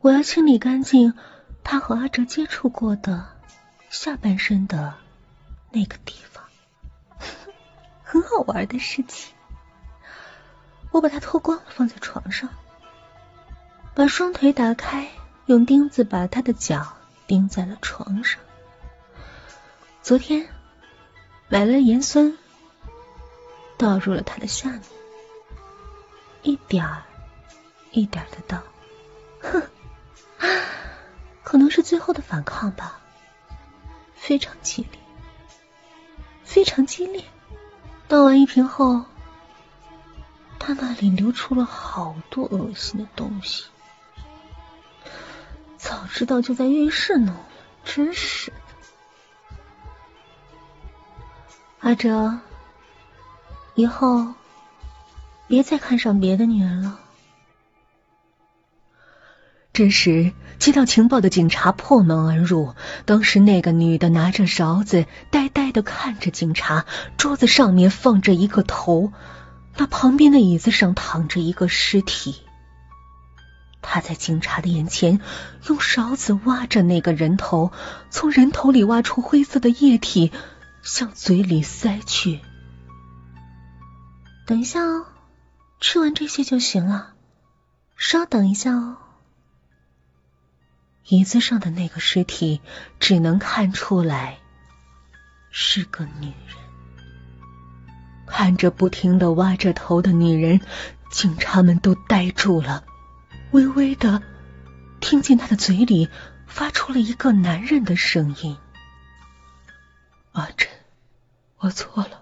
我要清理干净他和阿哲接触过的下半身的那个地方，很好玩的事情。我把他脱光了，放在床上，把双腿打开，用钉子把他的脚钉在了床上。昨天买了盐酸，倒入了他的下面，一点儿一点的倒，哼。可能是最后的反抗吧，非常激烈，非常激烈。倒完一瓶后，他那里流出了好多恶心的东西。早知道就在浴室弄，真是的。阿哲，以后别再看上别的女人了。这时，接到情报的警察破门而入。当时，那个女的拿着勺子，呆呆的看着警察。桌子上面放着一个头，那旁边的椅子上躺着一个尸体。他在警察的眼前用勺子挖着那个人头，从人头里挖出灰色的液体，向嘴里塞去。等一下哦，吃完这些就行了。稍等一下哦。椅子上的那个尸体，只能看出来是个女人。看着不停的挖着头的女人，警察们都呆住了。微微的听见她的嘴里发出了一个男人的声音：“阿珍，我错了。”